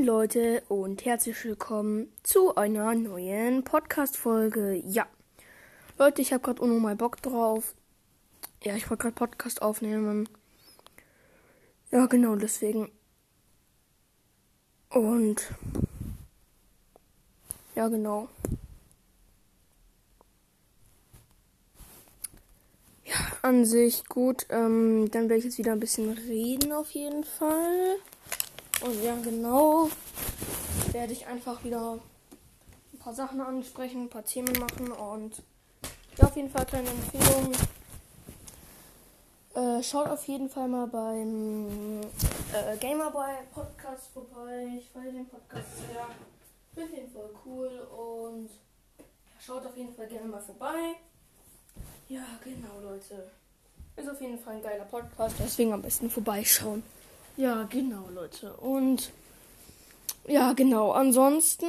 Moin Leute und herzlich willkommen zu einer neuen Podcast-Folge. Ja, Leute, ich habe gerade unnormal Bock drauf. Ja, ich wollte gerade Podcast aufnehmen. Ja, genau deswegen. Und ja, genau. Ja, an sich gut. Ähm, dann werde ich jetzt wieder ein bisschen reden auf jeden Fall. Und ja, genau. Werde ich einfach wieder ein paar Sachen ansprechen, ein paar Themen machen und ja, auf jeden Fall kleine Empfehlung. Äh, schaut auf jeden Fall mal beim äh, Gamerboy Podcast vorbei. Ich feiere den Podcast sehr. Finde den voll cool und ja, schaut auf jeden Fall gerne mal vorbei. Ja, genau, Leute. Ist auf jeden Fall ein geiler Podcast, deswegen am besten vorbeischauen. Ja, genau, Leute. Und ja, genau. Ansonsten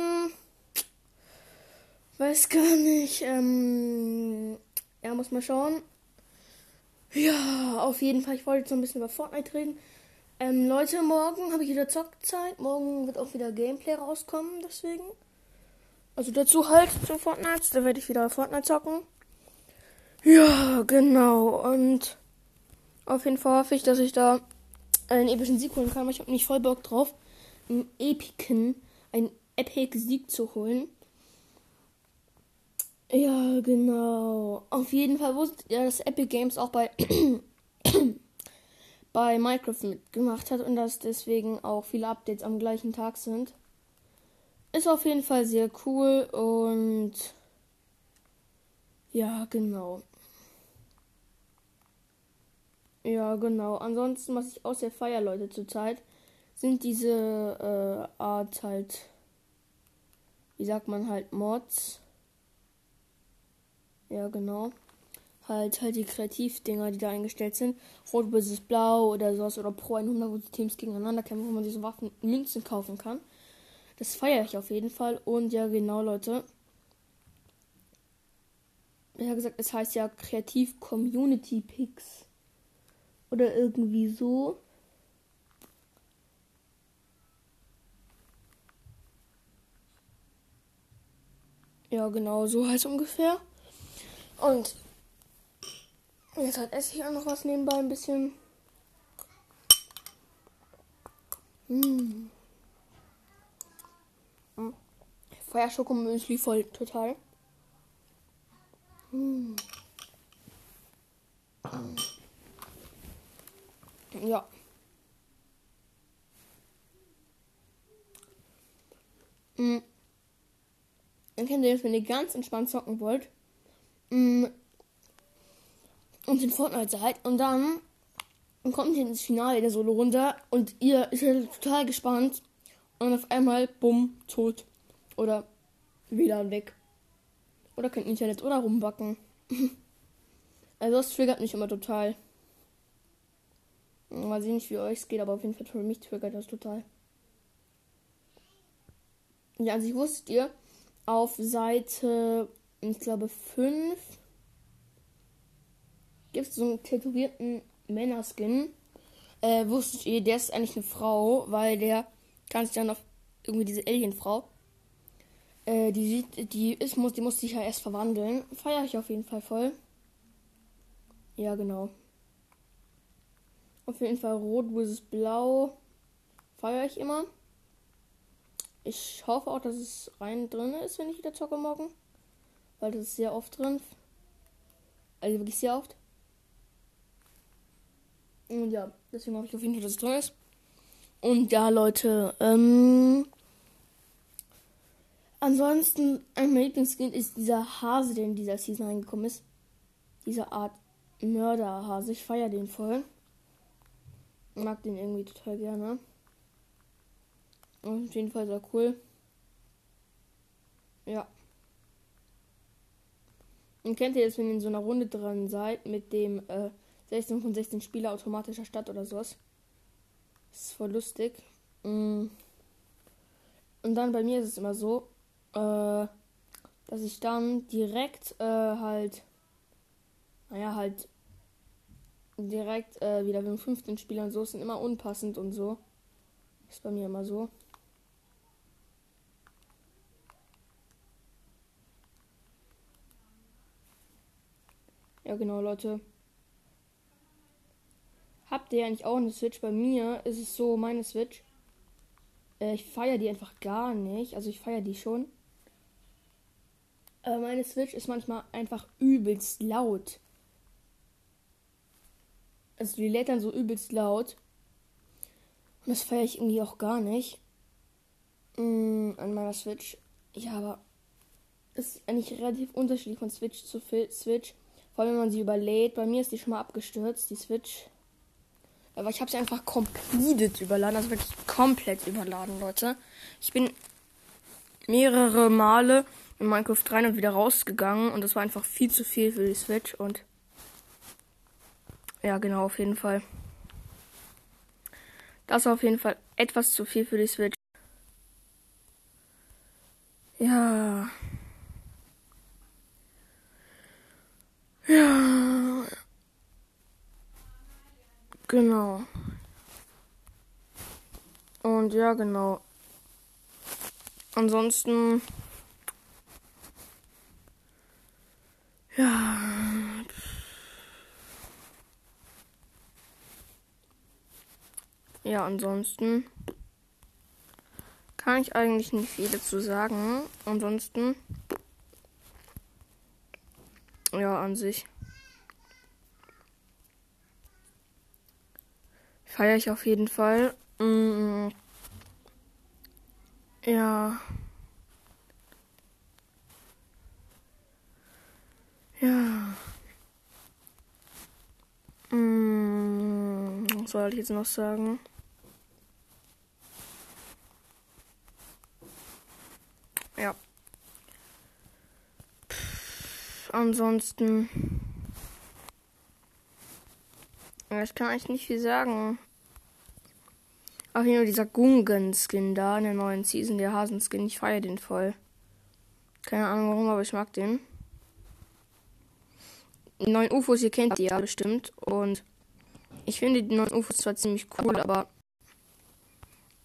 weiß gar nicht. Ähm, ja, muss mal schauen. Ja, auf jeden Fall. Ich wollte jetzt noch ein bisschen über Fortnite reden. Ähm, Leute, morgen habe ich wieder Zockzeit. Morgen wird auch wieder Gameplay rauskommen, deswegen. Also dazu halt zu Fortnite. Da werde ich wieder Fortnite zocken. Ja, genau. Und auf jeden Fall hoffe ich, dass ich da einen epischen Sieg holen kann. Aber ich habe nicht voll Bock drauf, einen epiken, einen epic Sieg zu holen. Ja, genau. Auf jeden Fall wusstet ihr, dass Epic Games auch bei bei Minecraft mitgemacht hat und dass deswegen auch viele Updates am gleichen Tag sind. Ist auf jeden Fall sehr cool und ja, genau. Ja, genau. Ansonsten, was ich auch sehr feier, Leute, zurzeit, sind diese äh, Art halt, wie sagt man halt, Mods. Ja, genau. Halt, halt die Kreativdinger, die da eingestellt sind. Rot vs. Blau oder sowas oder Pro 100, wo die Teams gegeneinander kämpfen, wo man diese Waffen, Münzen kaufen kann. Das feiere ich auf jeden Fall. Und ja, genau, Leute. Ich habe gesagt, es heißt ja Kreativ Community Picks. Oder irgendwie so. Ja, genau, so heißt ungefähr. Und jetzt halt esse ich auch noch was nebenbei ein bisschen. Mmh. Mmh. Feuerschokomüsli voll total. Mmh. Ja. Mhm. Dann kennt ihr das, wenn ihr ganz entspannt zocken wollt. Mhm. Und in Fortnite seid. Und dann kommt ihr ins Finale der Solo runter. Und ihr seid total gespannt. Und auf einmal, bumm, tot. Oder WLAN weg. Oder kein Internet. Oder rumbacken. also das triggert mich immer total. Mal sehen, wie euch es geht, aber auf jeden Fall für mich triggert das total. Ja, also ich wusstet ihr, auf Seite, ich glaube, 5 gibt es so einen tätowierten Männerskin. Äh, wusstet ihr, der ist eigentlich eine Frau, weil der kann sich dann auf irgendwie diese Alienfrau. Äh, die sieht, die ist, muss, die muss sich ja erst verwandeln. Feiere ich auf jeden Fall voll. Ja, genau. Auf jeden Fall rot versus blau. Feiere ich immer. Ich hoffe auch, dass es rein drin ist, wenn ich wieder zocke morgen. Weil das ist sehr oft drin. Also wirklich sehr oft. Und ja, deswegen hoffe ich auf jeden Fall, dass es drin ist. Und ja, Leute, ähm. Ansonsten, ein Lieblingskind ist dieser Hase, der in dieser Season reingekommen ist. Diese Art Mörderhase. Ich feiere den voll mag den irgendwie total gerne. Und auf jeden Fall sehr cool. Ja. Und kennt ihr jetzt, wenn ihr in so einer Runde dran seid, mit dem äh, 16 von 16 Spieler automatischer Stadt oder sowas? Das ist voll lustig. Mm. Und dann bei mir ist es immer so, äh, dass ich dann direkt äh, halt, naja, halt direkt äh, wieder mit 15 Spielern so sind immer unpassend und so. Ist bei mir immer so. Ja genau, Leute. Habt ihr eigentlich auch eine Switch? Bei mir ist es so, meine Switch. Äh, ich feiere die einfach gar nicht. Also ich feiere die schon. Aber meine Switch ist manchmal einfach übelst laut. Also die lädt dann so übelst laut. Und das feiere ich irgendwie auch gar nicht. Mm, an meiner Switch. Ja, aber es ist eigentlich relativ unterschiedlich von Switch zu Switch. Vor allem, wenn man sie überlädt. Bei mir ist die schon mal abgestürzt, die Switch. Aber ich habe sie einfach komplett überladen. Also wirklich komplett überladen, Leute. Ich bin mehrere Male in Minecraft rein und wieder rausgegangen. Und das war einfach viel zu viel für die Switch. Und ja, genau, auf jeden Fall. Das war auf jeden Fall etwas zu viel für die Switch. Ja. Ja. Genau. Und ja, genau. Ansonsten. Ja. Ja, ansonsten kann ich eigentlich nicht viel dazu sagen. Ansonsten. Ja, an sich. Feiere ich auf jeden Fall. Mm, ja. Ja. Mm, was soll ich jetzt noch sagen? Ja. Pff, ansonsten. Ich kann eigentlich nicht viel sagen. Auf jeden Fall dieser Gungan-Skin da in der neuen Season, der Hasenskin. Ich feiere den voll. Keine Ahnung warum, aber ich mag den. Die neuen UFOs, ihr kennt die ja bestimmt. Und ich finde die neuen UFOs zwar ziemlich cool, aber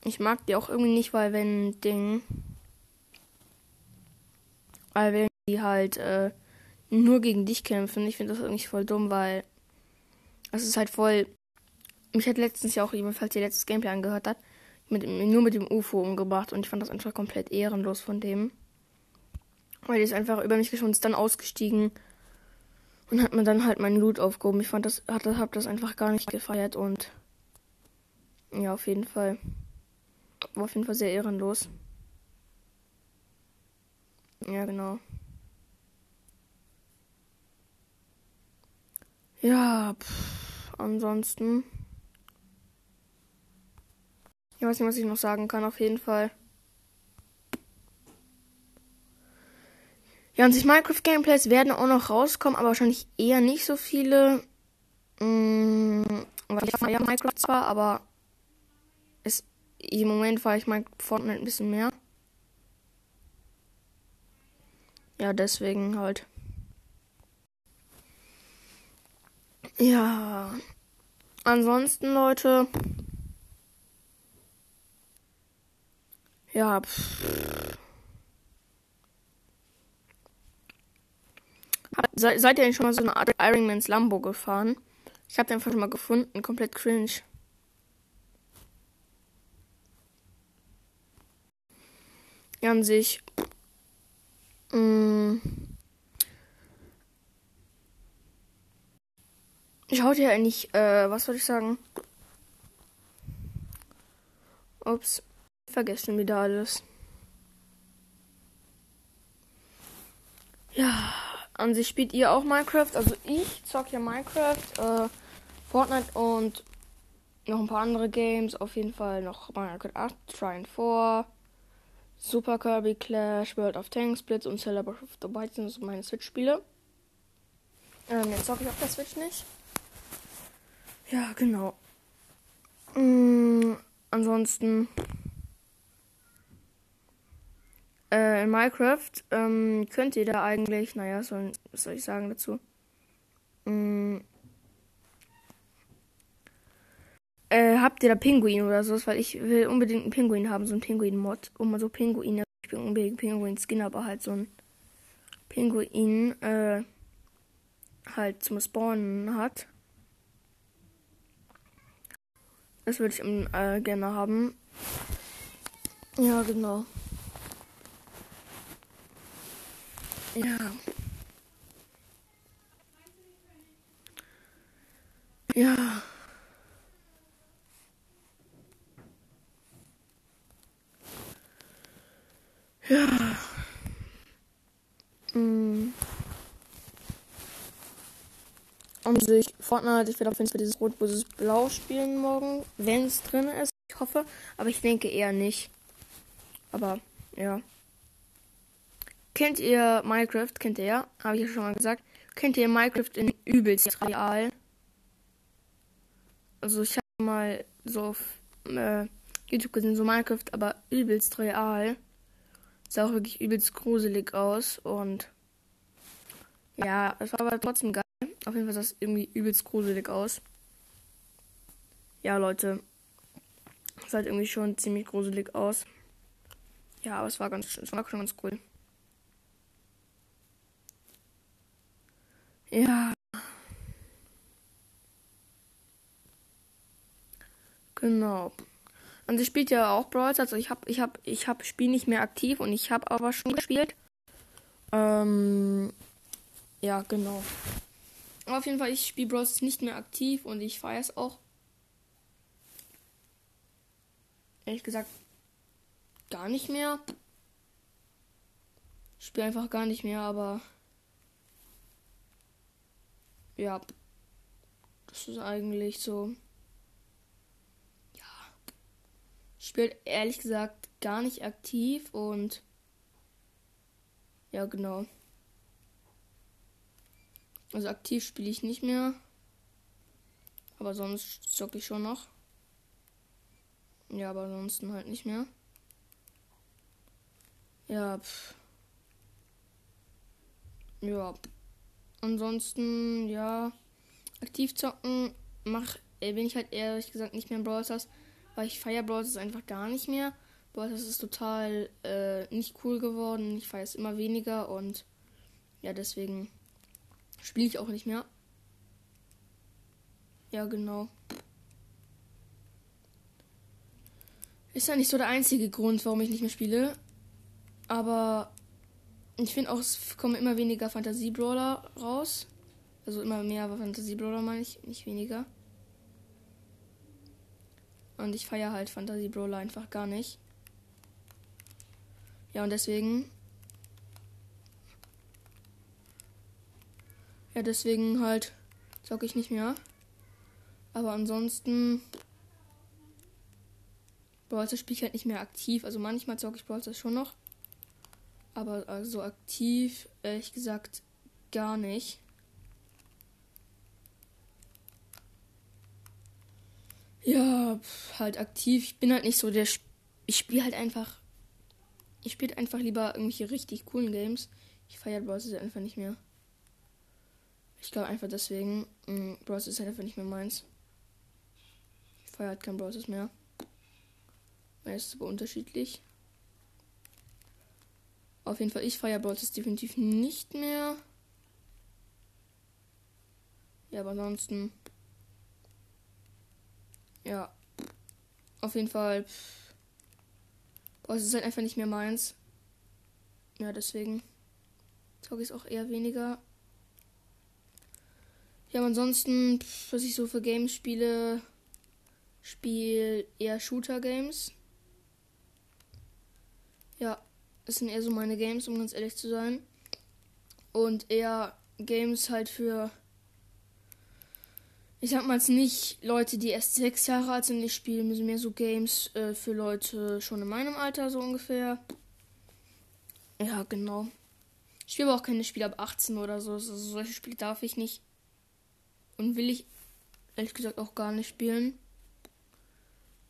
ich mag die auch irgendwie nicht, weil wenn Ding weil wenn die halt äh, nur gegen dich kämpfen, ich finde das irgendwie voll dumm, weil es ist halt voll. Mich hat letztens ja auch jemand, falls ihr letztes Gameplay angehört hat, mit, nur mit dem UFO umgebracht und ich fand das einfach komplett ehrenlos von dem. Weil die ist einfach über mich geschossen, ist dann ausgestiegen und hat mir dann halt meinen Loot aufgehoben. Ich fand das, hat, hab das einfach gar nicht gefeiert und ja, auf jeden Fall. War auf jeden Fall sehr ehrenlos. Ja, genau. Ja, pff, ansonsten. Ich weiß nicht, was ich noch sagen kann, auf jeden Fall. Ja, und sich Minecraft Gameplays werden auch noch rauskommen, aber wahrscheinlich eher nicht so viele. Mmh, ich feiere Minecraft zwar, aber es, im Moment fahre ich mein Fortnite ein bisschen mehr. Ja, deswegen halt. Ja. Ansonsten, Leute. Ja. Pff. Se seid ihr denn schon mal so eine Art Ironmans Lambo gefahren? Ich habe den einfach schon mal gefunden. Komplett cringe. Ja, an sich. Mm. Schaut ja eigentlich, äh, was soll ich sagen? Ups, vergessen wieder alles. Ja, an sich spielt ihr auch Minecraft. Also ich zock ja Minecraft, äh, Fortnite und noch ein paar andere Games. Auf jeden Fall noch Minecraft 8, Trine 4, Super Kirby Clash, World of Tanks, Blitz und Celebrate of the Bites sind so meine Switch-Spiele. Ähm, jetzt zocke ich auf der Switch nicht. Ja, genau. Mhm, ansonsten. Äh, in Minecraft ähm, könnt ihr da eigentlich, naja, soll, was soll ich sagen dazu? Mhm, äh, habt ihr da Pinguin oder so? Weil ich will unbedingt einen Pinguin haben, so einen Pinguin-Mod. Um mal so Pinguine. Ich bin unbedingt Pinguin-Skin, aber halt so ein Pinguin, äh, halt zum Spawnen hat. Das würde ich äh, gerne haben. Ja, genau. Ja. Ja. Ja. Hm. Um sich Fortnite, ich werde auf jeden Fall dieses Rot vs Blau spielen morgen, wenn es drin ist. Ich hoffe, aber ich denke eher nicht. Aber ja. Kennt ihr Minecraft? Kennt ihr ja? Habe ich ja schon mal gesagt. Kennt ihr Minecraft in übelst real? Also ich habe mal so auf äh, YouTube gesehen, so Minecraft, aber übelst real. Sah auch wirklich übelst gruselig aus und ja, es war aber trotzdem geil. Auf jeden Fall sah es irgendwie übelst gruselig aus. Ja, Leute. Es sah halt irgendwie schon ziemlich gruselig aus. Ja, aber es war ganz es war schon ganz cool. Ja. Genau. Und sie spielt ja auch Brawl Stars. Also ich habe ich habe ich habe Spiel nicht mehr aktiv und ich habe aber schon gespielt. Ähm ja, genau. Auf jeden Fall, ich spiele Brawl Stars nicht mehr aktiv und ich feiere es auch. Ehrlich gesagt, gar nicht mehr. Ich spiele einfach gar nicht mehr, aber ja, das ist eigentlich so. Ja, ich spiele ehrlich gesagt gar nicht aktiv und ja, genau. Also aktiv spiele ich nicht mehr. Aber sonst zocke ich schon noch. Ja, aber ansonsten halt nicht mehr. Ja, pff. Ja. Ansonsten, ja. Aktiv zocken mach, äh, bin ich halt ehrlich gesagt nicht mehr in Brawl Stars, weil ich feiere Brawl Stars einfach gar nicht mehr. Brawl Stars ist total äh, nicht cool geworden. Ich feiere es immer weniger und ja, deswegen Spiele ich auch nicht mehr. Ja, genau. Ist ja nicht so der einzige Grund, warum ich nicht mehr spiele. Aber ich finde auch, es kommen immer weniger Fantasie-Brawler raus. Also immer mehr Fantasie-Brawler meine ich, nicht weniger. Und ich feiere halt Fantasie-Brawler einfach gar nicht. Ja, und deswegen Ja, deswegen halt zocke ich nicht mehr. Aber ansonsten. Brawl spiele ich halt nicht mehr aktiv. Also manchmal zocke ich Brawl schon noch. Aber also aktiv, ehrlich gesagt, gar nicht. Ja, halt aktiv. Ich bin halt nicht so der. Sp ich spiele halt einfach. Ich spiele einfach lieber irgendwelche richtig coolen Games. Ich feiere Brawl einfach nicht mehr. Ich glaube einfach deswegen, mh, Bros ist halt einfach nicht mehr meins. Ich feiere halt kein Bros mehr. Es ist aber unterschiedlich. Auf jeden Fall, ich feiere Bros definitiv nicht mehr. Ja, aber ansonsten. Ja. Auf jeden Fall. Bros ist halt einfach nicht mehr meins. Ja, deswegen. Zocke ich es auch eher weniger. Ja, ansonsten, was ich so für Games spiele, spiele eher Shooter-Games. Ja, das sind eher so meine Games, um ganz ehrlich zu sein. Und eher Games halt für, ich sag mal jetzt nicht Leute, die erst sechs Jahre alt sind. Ich spiele mehr so Games äh, für Leute schon in meinem Alter, so ungefähr. Ja, genau. Ich spiele aber auch keine Spiele ab 18 oder so. Also solche Spiele darf ich nicht. Und will ich ehrlich gesagt auch gar nicht spielen.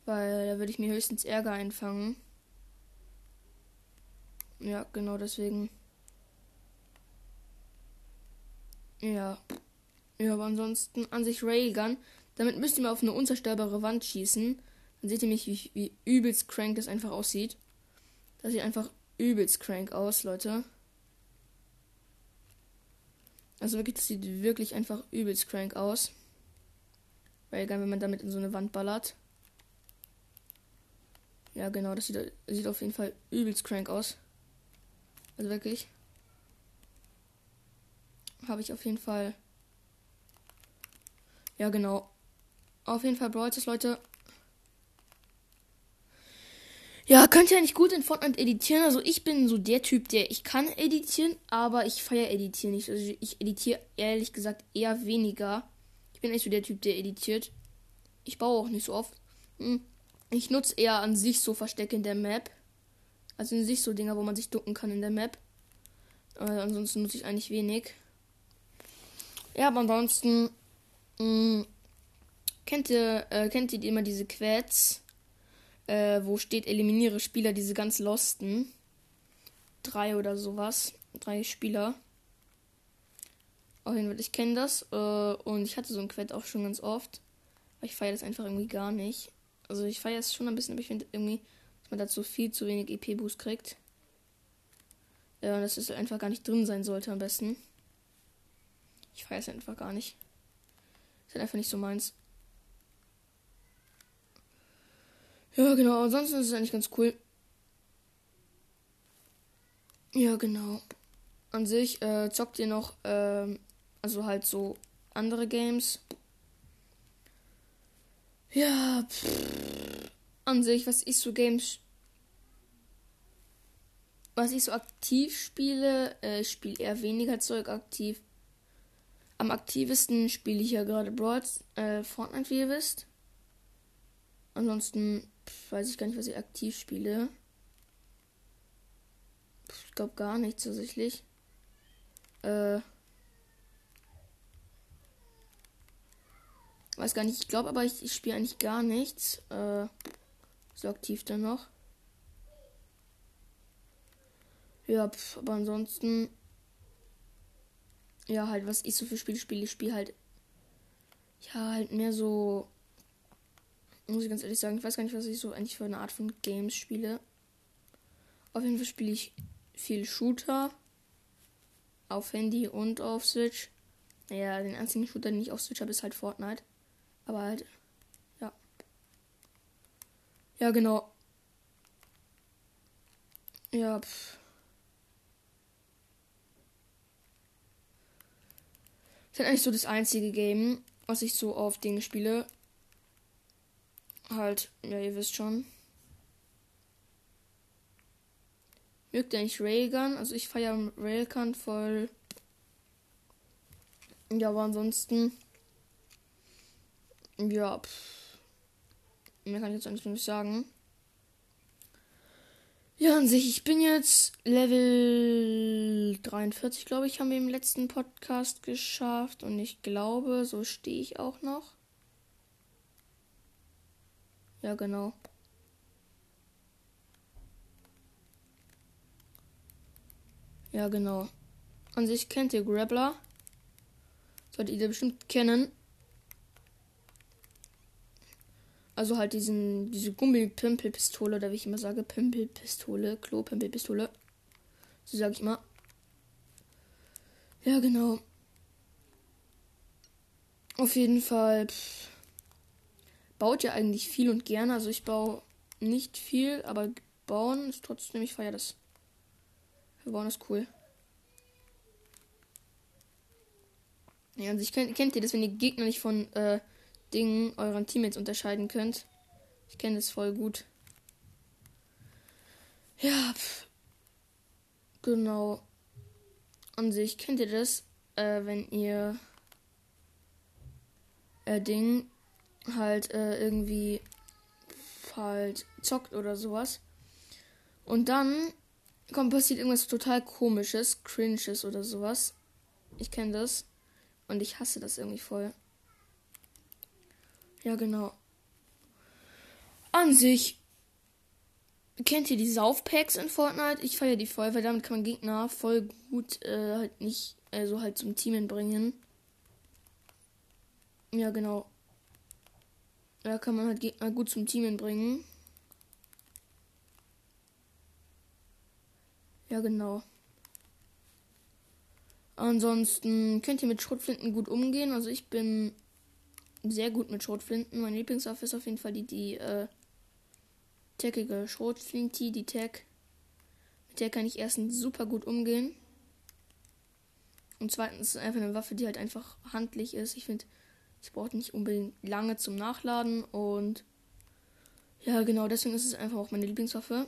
Weil da würde ich mir höchstens Ärger einfangen. Ja, genau deswegen. Ja. Ja, aber ansonsten an sich Railgun. Damit müsst ihr mal auf eine unzerstörbare Wand schießen. Dann seht ihr mich, wie, wie übelst crank das einfach aussieht. Das sieht einfach übelst crank aus, Leute. Also wirklich, das sieht wirklich einfach übelst crank aus. Egal, wenn man damit in so eine Wand ballert. Ja, genau, das sieht, sieht auf jeden Fall übelst crank aus. Also wirklich. Habe ich auf jeden Fall. Ja, genau. Auf jeden Fall Brawl Leute. Ja, könnt ihr nicht gut in Fortnite editieren. Also ich bin so der Typ, der ich kann editieren, aber ich feiere editieren nicht. Also ich editiere ehrlich gesagt eher weniger. Ich bin echt so der Typ, der editiert. Ich baue auch nicht so oft. Hm. Ich nutze eher an sich so Verstecke in der Map. Also in sich so Dinger, wo man sich ducken kann in der Map. Äh, ansonsten nutze ich eigentlich wenig. Ja, aber ansonsten mh, hm, kennt ihr äh, kennt ihr immer diese Quads? äh, wo steht, eliminiere Spieler, diese ganz Losten. Drei oder sowas. Drei Spieler. Auf jeden Fall, ich kenne das. Äh, und ich hatte so ein Quett auch schon ganz oft. Aber ich feiere das einfach irgendwie gar nicht. Also ich feiere es schon ein bisschen, aber ich finde irgendwie, dass man dazu viel zu wenig EP-Boost kriegt. Ja, dass es einfach gar nicht drin sein sollte am besten. Ich feiere es einfach gar nicht. Ist halt einfach nicht so meins. Ja, genau. Ansonsten ist es eigentlich ganz cool. Ja, genau. An sich äh, zockt ihr noch, ähm, also halt so andere Games. Ja, pff, an sich, was ich so Games, was ich so aktiv spiele, äh, spiele eher weniger Zeug aktiv. Am aktivsten spiele ich ja gerade Broad, äh, Fortnite, wie ihr wisst. Ansonsten weiß ich gar nicht, was ich aktiv spiele. Ich glaube gar nichts tatsächlich. Äh. Weiß gar nicht. Ich glaube aber, ich, ich spiele eigentlich gar nichts. Äh. So aktiv dann noch. Ja, pf, aber ansonsten. Ja, halt, was ich so für Spiele spiele, ich spiele halt. Ja, halt mehr so muss ich ganz ehrlich sagen, ich weiß gar nicht, was ich so eigentlich für eine Art von Games spiele. Auf jeden Fall spiele ich viel Shooter auf Handy und auf Switch. Naja, den einzigen Shooter, den ich auf Switch habe, ist halt Fortnite. Aber halt, ja. Ja, genau. Ja, pff. Ist eigentlich so das einzige Game, was ich so auf Dinge spiele halt, ja, ihr wisst schon. Mögt ihr nicht Railgun? Also ich feiere Railgun voll. Ja, aber ansonsten. Ja, pff. mehr kann ich jetzt eigentlich nicht sagen. Ja, an sich, ich bin jetzt Level 43, glaube ich, haben wir im letzten Podcast geschafft. Und ich glaube, so stehe ich auch noch. Ja, genau. Ja, genau. An sich kennt ihr Grappler. Solltet ihr bestimmt kennen. Also halt diesen, diese Gummipimpelpistole, oder wie ich immer sage, Pimpelpistole, Klo-Pimpelpistole. So sage ich immer. Ja, genau. Auf jeden Fall. Pff baut ja eigentlich viel und gerne. Also ich baue nicht viel, aber bauen ist trotzdem, ich feiere das. Wir bauen ist cool. Ja, also ich kennt, kennt ihr das, wenn ihr Gegner nicht von äh, Dingen euren Teammates unterscheiden könnt? Ich kenne das voll gut. Ja, pff. genau. An sich kennt ihr das, äh, wenn ihr äh, Ding halt äh, irgendwie halt zockt oder sowas. Und dann kommt passiert irgendwas total komisches, cringes oder sowas. Ich kenne das und ich hasse das irgendwie voll. Ja, genau. An sich kennt ihr die Saufpacks in Fortnite? Ich feiere die voll, weil damit kann man Gegner voll gut äh, halt nicht, also halt zum Teamen bringen. Ja, genau. Da kann man halt Gegner gut zum Teamen bringen. Ja, genau. Ansonsten könnt ihr mit Schrotflinten gut umgehen. Also ich bin sehr gut mit Schrotflinten. Meine Lieblingswaffe ist auf jeden Fall die, die äh, taggige Schrotflinti, die Tag. Mit der kann ich erstens super gut umgehen. Und zweitens ist es einfach eine Waffe, die halt einfach handlich ist. Ich finde, ich brauche nicht unbedingt lange zum Nachladen. Und ja, genau, deswegen ist es einfach auch meine Lieblingswaffe.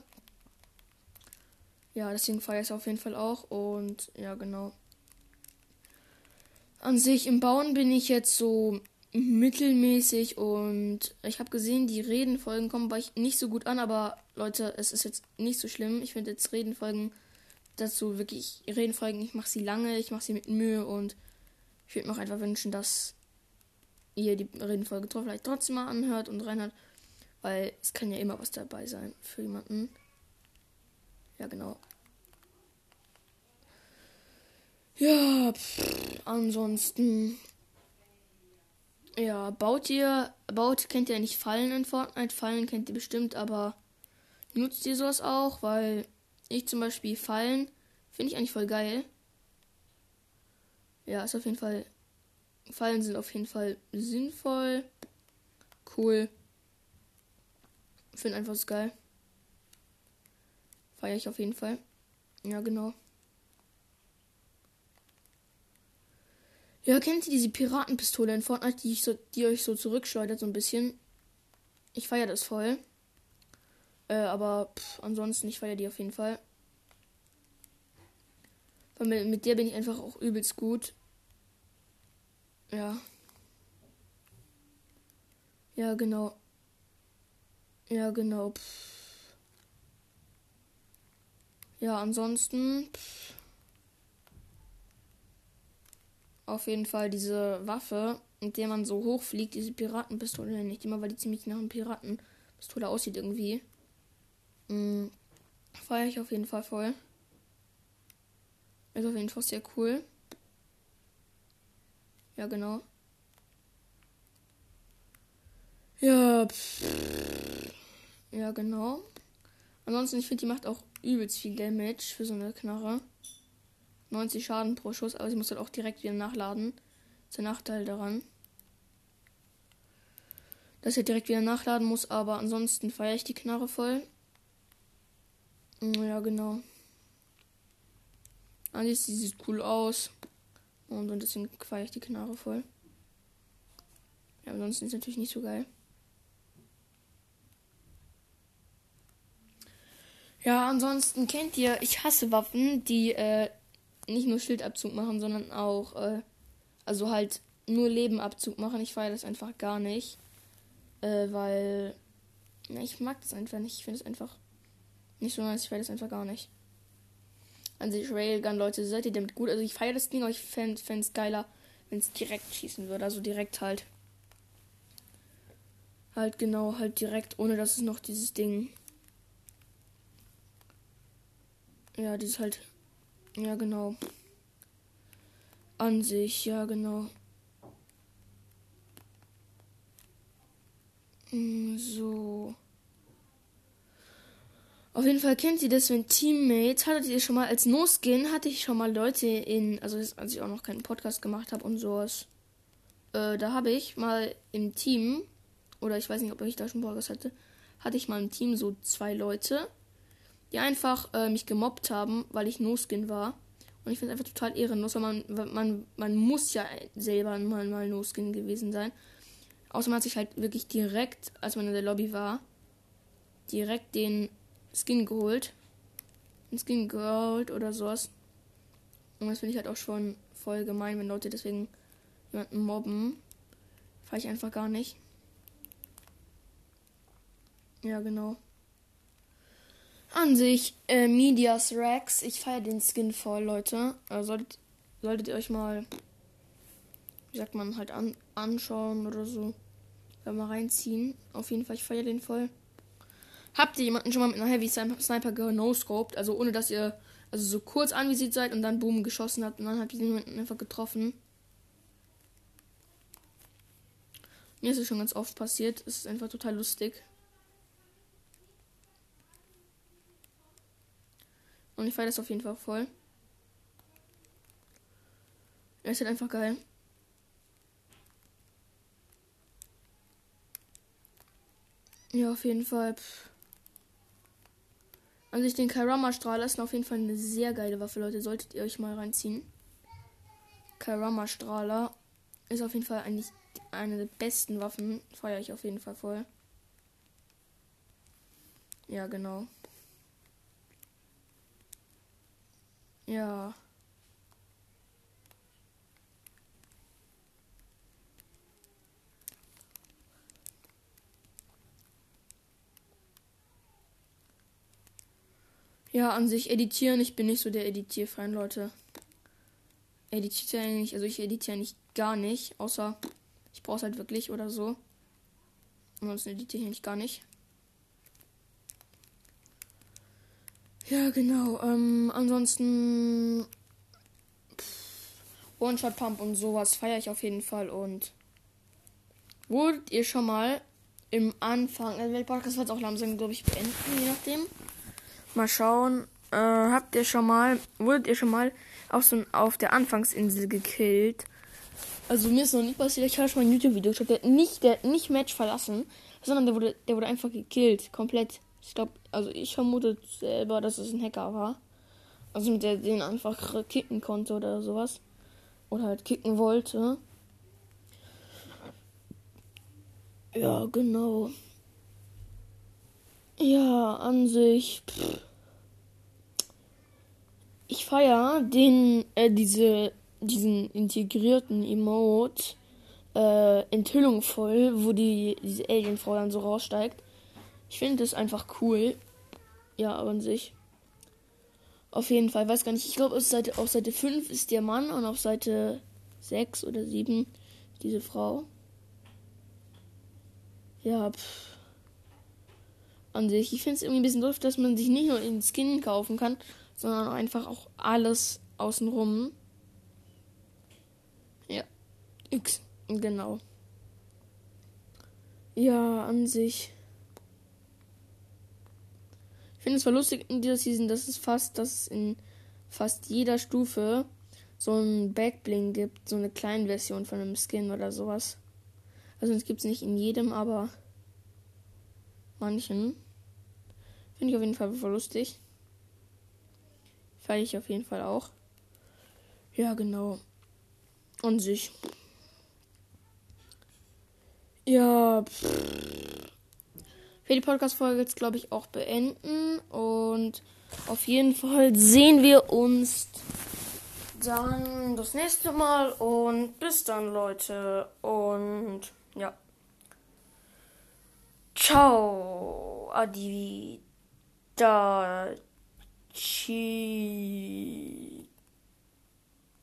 Ja, deswegen feiere ich es auf jeden Fall auch. Und ja, genau. An sich im Bauen bin ich jetzt so mittelmäßig und ich habe gesehen, die Redenfolgen kommen bei nicht so gut an, aber Leute, es ist jetzt nicht so schlimm. Ich finde jetzt Redenfolgen dazu wirklich Redenfolgen, ich mache sie lange, ich mache sie mit Mühe und ich würde mir auch einfach wünschen, dass ihr die Redenfolge vielleicht trotzdem mal anhört und reinhört, weil es kann ja immer was dabei sein für jemanden. Ja, genau. Ja, pff, ansonsten ja, baut ihr, baut, kennt ihr nicht Fallen in Fortnite? Fallen kennt ihr bestimmt, aber nutzt ihr sowas auch? Weil ich zum Beispiel Fallen finde ich eigentlich voll geil. Ja, ist auf jeden Fall, Fallen sind auf jeden Fall sinnvoll. Cool. Finde einfach so geil. Feiere ich auf jeden Fall. Ja, genau. Ja, kennt ihr diese Piratenpistole in Fortnite, die, so, die euch so zurückschleudert, so ein bisschen? Ich feiere das voll. Äh, aber pff, ansonsten, ich feiere die auf jeden Fall. Weil mit, mit der bin ich einfach auch übelst gut. Ja. Ja, genau. Ja, genau. Pff. Ja, ansonsten. Pff. Auf jeden Fall diese Waffe, mit der man so hoch fliegt, diese Piratenpistole nicht immer, weil die ziemlich nach einem Piratenpistole aussieht irgendwie. Mhm. Feiere ich auf jeden Fall voll. Ist auf jeden Fall sehr cool. Ja, genau. Ja, pff. ja, genau. Ansonsten, ich finde, die macht auch übelst viel Damage für so eine Knarre. 90 Schaden pro Schuss, aber sie muss halt auch direkt wieder nachladen. Das ist der Nachteil daran. Dass er direkt wieder nachladen muss, aber ansonsten feiere ich die Knarre voll. Ja, genau. Alles sie sieht cool aus. Und, und deswegen feiere ich die Knarre voll. Ja, ansonsten ist natürlich nicht so geil. Ja, ansonsten kennt ihr, ich hasse Waffen, die äh, nicht nur Schildabzug machen, sondern auch, äh, also halt nur Lebenabzug machen. Ich feiere das einfach gar nicht. Äh, weil, ja, ich mag das einfach nicht. Ich finde es einfach nicht so nice. Ich feiere das einfach gar nicht. An sich Railgun, Leute, seid ihr damit gut? Also ich feiere das Ding, aber ich fände es geiler, wenn es direkt schießen würde. Also direkt halt. Halt genau, halt direkt, ohne dass es noch dieses Ding. Ja, dieses halt ja, genau. An sich, ja, genau. Hm, so. Auf jeden Fall kennt ihr das, wenn Teammates, hattet ihr schon mal als No-Skin, hatte ich schon mal Leute in, also als ich auch noch keinen Podcast gemacht habe und sowas. Äh, da habe ich mal im Team, oder ich weiß nicht, ob ich da schon Podcast hatte, hatte ich mal im Team so zwei Leute die einfach äh, mich gemobbt haben, weil ich No-Skin war. Und ich finde es einfach total ehrenlos, weil man, man, man muss ja selber mal, mal No-Skin gewesen sein. Außer man hat sich halt wirklich direkt, als man in der Lobby war, direkt den Skin geholt. Den Skin geholt oder sowas. Und das finde ich halt auch schon voll gemein, wenn Leute deswegen jemanden mobben. Fahre ich einfach gar nicht. Ja, genau. An sich, äh, Medias Rex. Ich feiere den Skin voll, Leute. Also solltet, solltet ihr euch mal, wie sagt man, halt an, anschauen oder so. Ja, mal reinziehen. Auf jeden Fall, ich feiere den voll. Habt ihr jemanden schon mal mit einer Heavy Sniper genoscoped? Also ohne dass ihr also so kurz anvisiert seid und dann boom geschossen habt und dann habt ihr jemanden einfach getroffen. Mir ist es schon ganz oft passiert. Es ist einfach total lustig. Und ich feiere das auf jeden Fall voll. Er ist halt einfach geil. Ja, auf jeden Fall. Pff. An sich den Karama-Strahler ist auf jeden Fall eine sehr geile Waffe, Leute. Solltet ihr euch mal reinziehen. Karama-Strahler ist auf jeden Fall eigentlich eine der besten Waffen. Feiere ich auf jeden Fall voll. Ja, genau. Ja. Ja, an sich editieren. Ich bin nicht so der Editierfeind, Leute. Editiere eigentlich, also ich editiere nicht gar nicht, außer ich brauche es halt wirklich oder so. Ansonsten editiere ich nicht gar nicht. Ja, genau. Ähm, ansonsten One-Shot-Pump und sowas feiere ich auf jeden Fall. Und wurdet ihr schon mal im Anfang, also der Podcast wird auch langsam, glaube ich, beenden, je nachdem. Mal schauen. Äh, habt ihr schon mal, wurdet ihr schon mal auf so auf der Anfangsinsel gekillt? Also mir ist noch nicht passiert, ich habe schon mal ein YouTube-Video geschaut, der hat nicht, der hat nicht Match verlassen, sondern der wurde, der wurde einfach gekillt, komplett. Ich glaube, also ich vermute selber, dass es ein Hacker war. Also mit der den einfach kicken konnte oder sowas. Oder halt kicken wollte. Ja, genau. Ja, an sich. Pff. Ich feier den, äh, diese, diesen integrierten Emote, äh, Enthüllung voll, wo die, diese Alienfrau dann so raussteigt. Ich finde das einfach cool. Ja, aber an sich. Auf jeden Fall, weiß gar nicht. Ich glaube, auf Seite, auf Seite 5 ist der Mann und auf Seite 6 oder 7 diese Frau. Ja, pff. An sich. Ich finde es irgendwie ein bisschen doof, dass man sich nicht nur den Skin kaufen kann, sondern einfach auch alles außenrum. Ja. X. Genau. Ja, an sich. Finde es zwar lustig in dieser Season, dass es fast, dass es in fast jeder Stufe so ein Backbling gibt, so eine kleine Version von einem Skin oder sowas. Also es gibt es nicht in jedem, aber manchen. Finde ich auf jeden Fall voll lustig. Feiere ich auf jeden Fall auch. Ja, genau. An sich. Ja, pff werde die Podcast-Folge jetzt, glaube ich, auch beenden. Und auf jeden Fall sehen wir uns dann das nächste Mal. Und bis dann, Leute. Und ja. Ciao. Adi. Da. Chi.